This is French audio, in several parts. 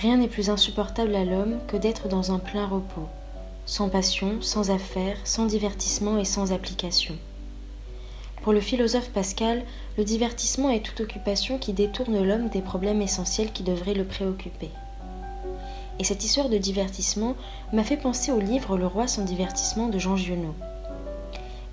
Rien n'est plus insupportable à l'homme que d'être dans un plein repos, sans passion, sans affaires, sans divertissement et sans application. Pour le philosophe Pascal, le divertissement est toute occupation qui détourne l'homme des problèmes essentiels qui devraient le préoccuper. Et cette histoire de divertissement m'a fait penser au livre Le roi sans divertissement de Jean Giono.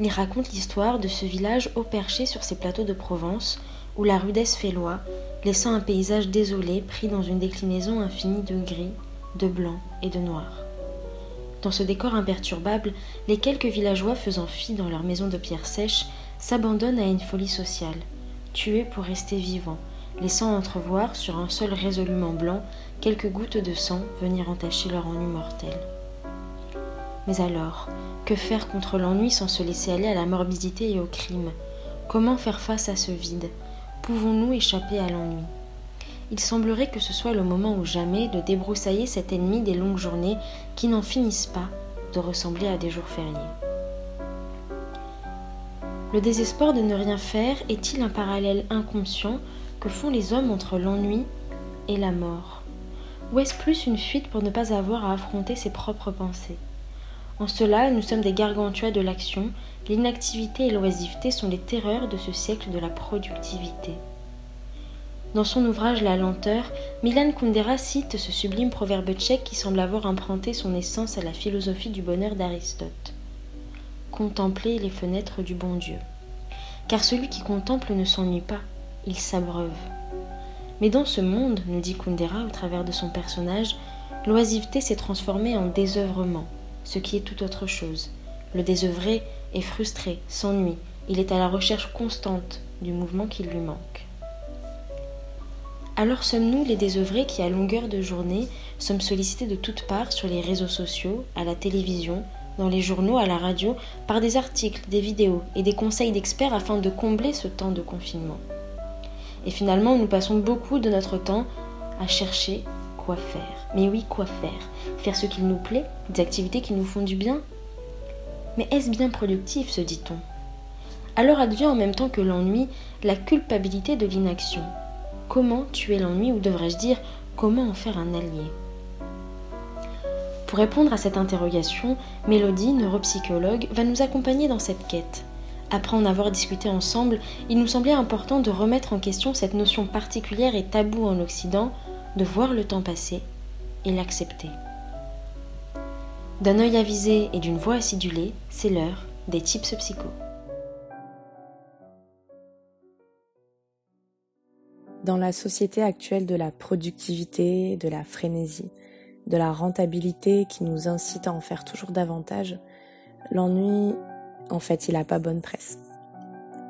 Il raconte l'histoire de ce village haut perché sur ces plateaux de Provence, où la rudesse fait loi, laissant un paysage désolé pris dans une déclinaison infinie de gris, de blanc et de noir. Dans ce décor imperturbable, les quelques villageois faisant fi dans leur maison de pierre sèche s'abandonnent à une folie sociale, tués pour rester vivants, laissant entrevoir sur un sol résolument blanc quelques gouttes de sang venir entacher leur ennui mortel. Mais alors, que faire contre l'ennui sans se laisser aller à la morbidité et au crime? Comment faire face à ce vide? Pouvons-nous échapper à l'ennui Il semblerait que ce soit le moment ou jamais de débroussailler cet ennemi des longues journées qui n'en finissent pas de ressembler à des jours fériés. Le désespoir de ne rien faire est-il un parallèle inconscient que font les hommes entre l'ennui et la mort Ou est-ce plus une fuite pour ne pas avoir à affronter ses propres pensées? En cela, nous sommes des gargantua de l'action, l'inactivité et l'oisiveté sont les terreurs de ce siècle de la productivité. Dans son ouvrage La lenteur, Milan Kundera cite ce sublime proverbe tchèque qui semble avoir emprunté son essence à la philosophie du bonheur d'Aristote. Contempler les fenêtres du bon Dieu. Car celui qui contemple ne s'ennuie pas, il s'abreuve. Mais dans ce monde, nous dit Kundera au travers de son personnage, l'oisiveté s'est transformée en désœuvrement, ce qui est tout autre chose. Le désœuvré est frustré, s'ennuie, il est à la recherche constante du mouvement qui lui manque. Alors sommes-nous les désœuvrés qui, à longueur de journée, sommes sollicités de toutes parts sur les réseaux sociaux, à la télévision, dans les journaux, à la radio, par des articles, des vidéos et des conseils d'experts afin de combler ce temps de confinement? Et finalement, nous passons beaucoup de notre temps à chercher quoi faire. Mais oui, quoi faire? Faire ce qu'il nous plaît, des activités qui nous font du bien Mais est-ce bien productif, se dit-on Alors advient en même temps que l'ennui la culpabilité de l'inaction. Comment tuer l'ennui, ou devrais-je dire, comment en faire un allié? Pour répondre à cette interrogation, Mélodie, neuropsychologue, va nous accompagner dans cette quête. Après en avoir discuté ensemble, il nous semblait important de remettre en question cette notion particulière et taboue en Occident de voir le temps passer et l'accepter. D'un œil avisé et d'une voix acidulée, c'est l'heure des tips psycho. Dans la société actuelle de la productivité, de la frénésie, de la rentabilité qui nous incite à en faire toujours davantage, l'ennui en fait, il n'a pas bonne presse.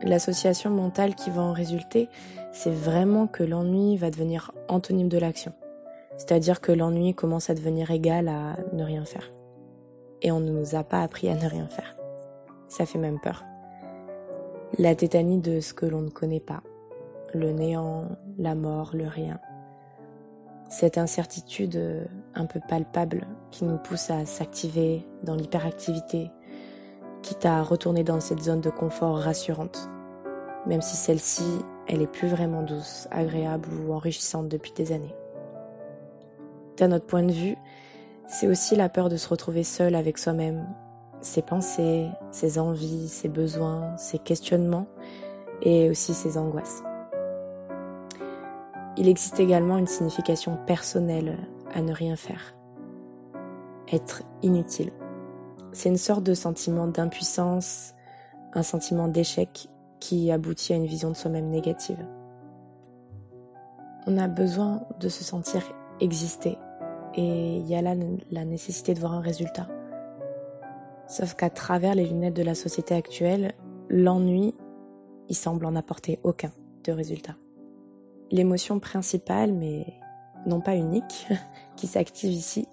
L'association mentale qui va en résulter, c'est vraiment que l'ennui va devenir antonyme de l'action. C'est-à-dire que l'ennui commence à devenir égal à ne rien faire. Et on ne nous a pas appris à ne rien faire. Ça fait même peur. La tétanie de ce que l'on ne connaît pas. Le néant, la mort, le rien. Cette incertitude un peu palpable qui nous pousse à s'activer dans l'hyperactivité, quitte à retourner dans cette zone de confort rassurante, même si celle-ci, elle est plus vraiment douce, agréable ou enrichissante depuis des années. D'un autre point de vue, c'est aussi la peur de se retrouver seul avec soi-même, ses pensées, ses envies, ses besoins, ses questionnements et aussi ses angoisses. Il existe également une signification personnelle à ne rien faire. Être inutile. C'est une sorte de sentiment d'impuissance, un sentiment d'échec qui aboutit à une vision de soi-même négative. On a besoin de se sentir exister et il y a là la nécessité de voir un résultat. Sauf qu'à travers les lunettes de la société actuelle, l'ennui, il semble en apporter aucun de résultat. L'émotion principale, mais non pas unique, qui s'active ici,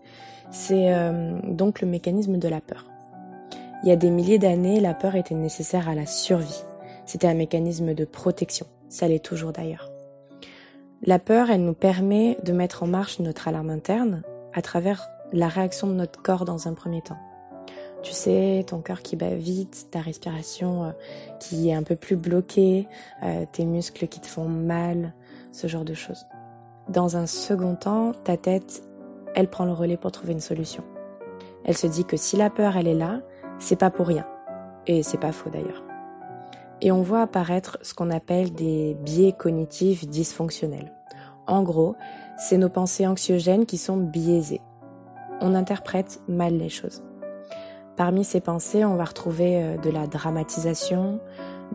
c'est euh, donc le mécanisme de la peur. Il y a des milliers d'années, la peur était nécessaire à la survie. C'était un mécanisme de protection. Ça l'est toujours d'ailleurs. La peur, elle nous permet de mettre en marche notre alarme interne à travers la réaction de notre corps dans un premier temps. Tu sais, ton cœur qui bat vite, ta respiration euh, qui est un peu plus bloquée, euh, tes muscles qui te font mal, ce genre de choses. Dans un second temps, ta tête, elle prend le relais pour trouver une solution. Elle se dit que si la peur, elle est là, c'est pas pour rien. Et c'est pas faux d'ailleurs. Et on voit apparaître ce qu'on appelle des biais cognitifs dysfonctionnels. En gros, c'est nos pensées anxiogènes qui sont biaisées. On interprète mal les choses. Parmi ces pensées, on va retrouver euh, de la dramatisation,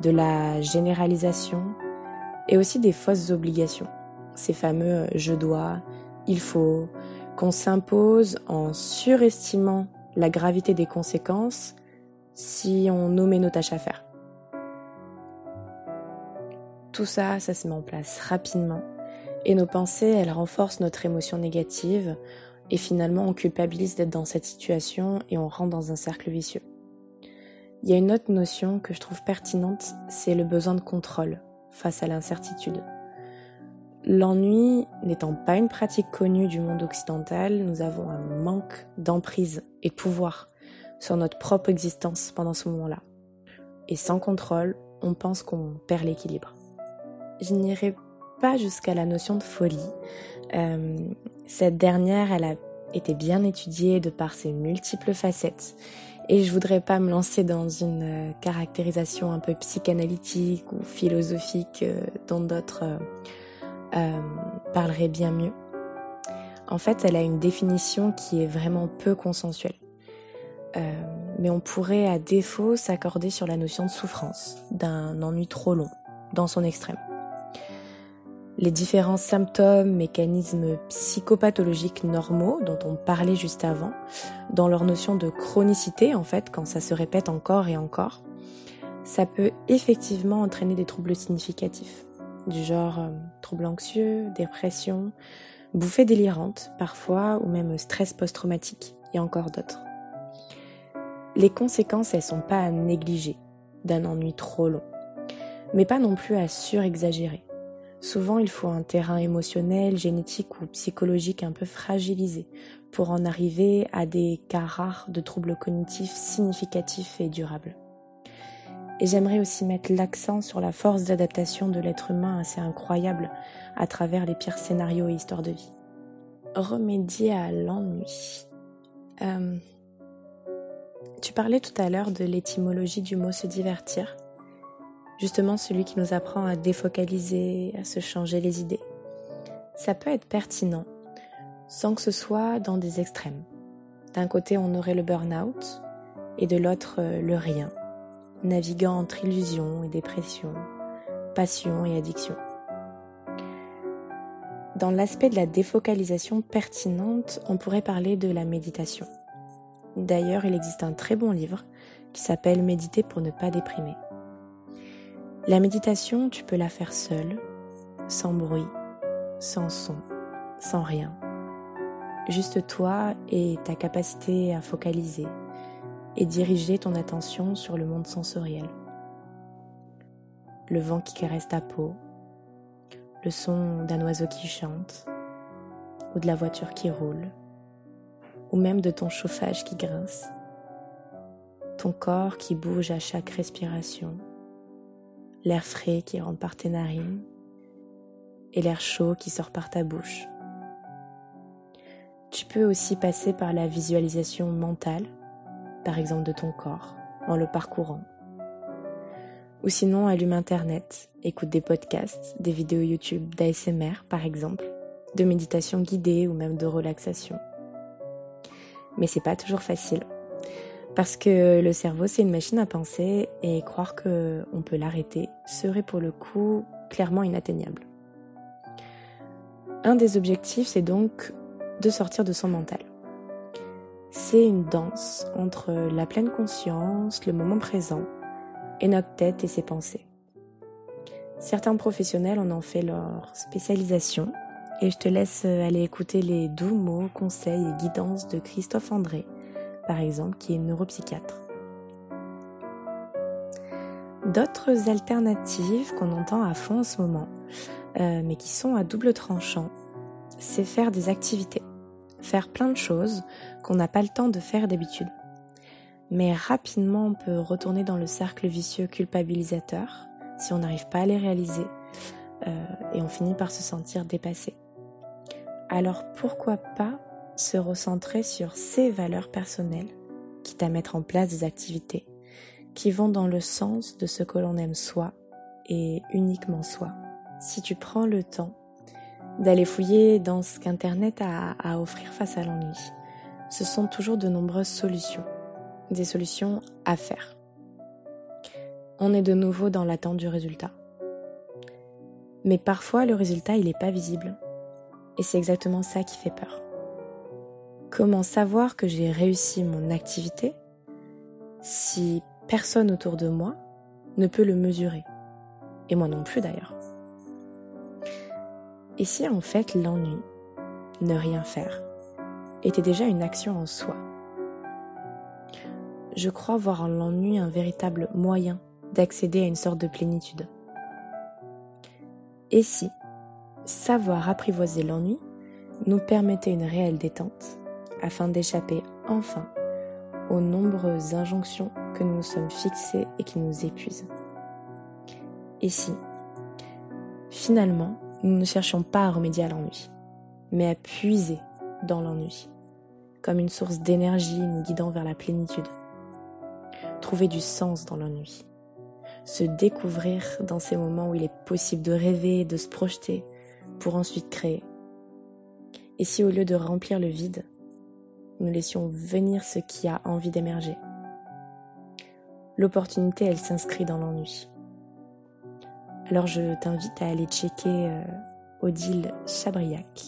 de la généralisation et aussi des fausses obligations. Ces fameux euh, je dois, il faut, qu'on s'impose en surestimant la gravité des conséquences si on nommait nos tâches à faire. Tout ça, ça se met en place rapidement et nos pensées, elles renforcent notre émotion négative et finalement on culpabilise d'être dans cette situation et on rentre dans un cercle vicieux. Il y a une autre notion que je trouve pertinente, c'est le besoin de contrôle face à l'incertitude. L'ennui n'étant pas une pratique connue du monde occidental, nous avons un manque d'emprise et de pouvoir sur notre propre existence pendant ce moment-là. Et sans contrôle, on pense qu'on perd l'équilibre. Je n'irai pas jusqu'à la notion de folie. Euh, cette dernière, elle a été bien étudiée de par ses multiples facettes. Et je voudrais pas me lancer dans une euh, caractérisation un peu psychanalytique ou philosophique euh, dont d'autres parlerait bien mieux. En fait, elle a une définition qui est vraiment peu consensuelle. Mais on pourrait à défaut s'accorder sur la notion de souffrance, d'un ennui trop long, dans son extrême. Les différents symptômes, mécanismes psychopathologiques normaux dont on parlait juste avant, dans leur notion de chronicité en fait, quand ça se répète encore et encore, ça peut effectivement entraîner des troubles significatifs du genre euh, troubles anxieux, dépression, bouffées délirantes parfois, ou même stress post-traumatique, et encore d'autres. Les conséquences, elles sont pas à négliger d'un ennui trop long, mais pas non plus à surexagérer. Souvent, il faut un terrain émotionnel, génétique ou psychologique un peu fragilisé pour en arriver à des cas rares de troubles cognitifs significatifs et durables. Et j'aimerais aussi mettre l'accent sur la force d'adaptation de l'être humain assez incroyable à travers les pires scénarios et histoires de vie. Remédier à l'ennui. Euh, tu parlais tout à l'heure de l'étymologie du mot se divertir. Justement celui qui nous apprend à défocaliser, à se changer les idées. Ça peut être pertinent, sans que ce soit dans des extrêmes. D'un côté, on aurait le burn-out, et de l'autre, euh, le rien naviguant entre illusion et dépression, passion et addiction. Dans l'aspect de la défocalisation pertinente, on pourrait parler de la méditation. D'ailleurs, il existe un très bon livre qui s'appelle Méditer pour ne pas déprimer. La méditation, tu peux la faire seule, sans bruit, sans son, sans rien. Juste toi et ta capacité à focaliser, et diriger ton attention sur le monde sensoriel. Le vent qui caresse ta peau, le son d'un oiseau qui chante, ou de la voiture qui roule, ou même de ton chauffage qui grince, ton corps qui bouge à chaque respiration, l'air frais qui rentre par tes narines et l'air chaud qui sort par ta bouche. Tu peux aussi passer par la visualisation mentale par exemple de ton corps, en le parcourant. Ou sinon, allume Internet, écoute des podcasts, des vidéos YouTube d'ASMR par exemple, de méditation guidée ou même de relaxation. Mais c'est pas toujours facile. Parce que le cerveau, c'est une machine à penser et croire qu'on peut l'arrêter serait pour le coup clairement inatteignable. Un des objectifs, c'est donc de sortir de son mental c'est une danse entre la pleine conscience, le moment présent, et notre tête et ses pensées. Certains professionnels en ont fait leur spécialisation et je te laisse aller écouter les doux mots, conseils et guidances de Christophe André, par exemple, qui est neuropsychiatre. D'autres alternatives qu'on entend à fond en ce moment, euh, mais qui sont à double tranchant, c'est faire des activités faire plein de choses qu'on n'a pas le temps de faire d'habitude. Mais rapidement, on peut retourner dans le cercle vicieux culpabilisateur si on n'arrive pas à les réaliser euh, et on finit par se sentir dépassé. alors pourquoi pas se recentrer sur ces valeurs personnelles, quitte à mettre en place des activités qui vont dans le sens de ce que l'on aime soi et uniquement soi. Si tu prends le temps d'aller fouiller dans ce qu'Internet a à offrir face à l'ennui, ce sont toujours de nombreuses solutions, des solutions à faire. On est de nouveau dans l'attente du résultat. Mais parfois le résultat il n'est pas visible. Et c'est exactement ça qui fait peur. Comment savoir que j'ai réussi mon activité si personne autour de moi ne peut le mesurer? Et moi non plus d'ailleurs. Et si en fait l'ennui, ne rien faire, était déjà une action en soi? Je crois voir en l'ennui un véritable moyen d'accéder à une sorte de plénitude. Et si savoir apprivoiser l'ennui nous permettait une réelle détente afin d'échapper enfin aux nombreuses injonctions que nous nous sommes fixées et qui nous épuisent. Et si, finalement, nous ne cherchions pas à remédier à l'ennui, mais à puiser dans l'ennui, comme une source d'énergie nous guidant vers la plénitude. Trouver du sens dans l'ennui, se découvrir dans ces moments où il est possible de rêver, de se projeter, pour ensuite créer. Et si au lieu de remplir le vide, nous laissions venir ce qui a envie d'émerger. L'opportunité, elle s'inscrit dans l'ennui. Alors je t'invite à aller checker euh, Odile Chabriac,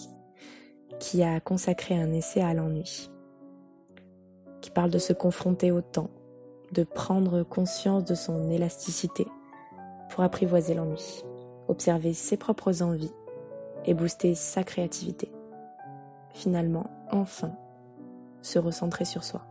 qui a consacré un essai à l'ennui, qui parle de se confronter au temps, de prendre conscience de son élasticité pour apprivoiser l'ennui, observer ses propres envies et booster sa créativité. Finalement, enfin, se recentrer sur soi.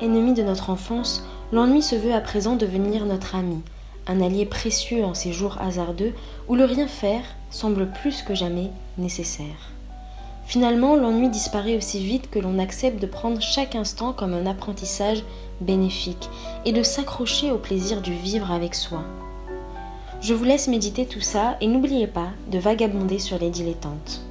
Ennemi de notre enfance, l'ennui se veut à présent devenir notre ami, un allié précieux en ces jours hasardeux où le rien faire semble plus que jamais nécessaire. Finalement, l'ennui disparaît aussi vite que l'on accepte de prendre chaque instant comme un apprentissage bénéfique et de s'accrocher au plaisir du vivre avec soi. Je vous laisse méditer tout ça et n'oubliez pas de vagabonder sur les dilettantes.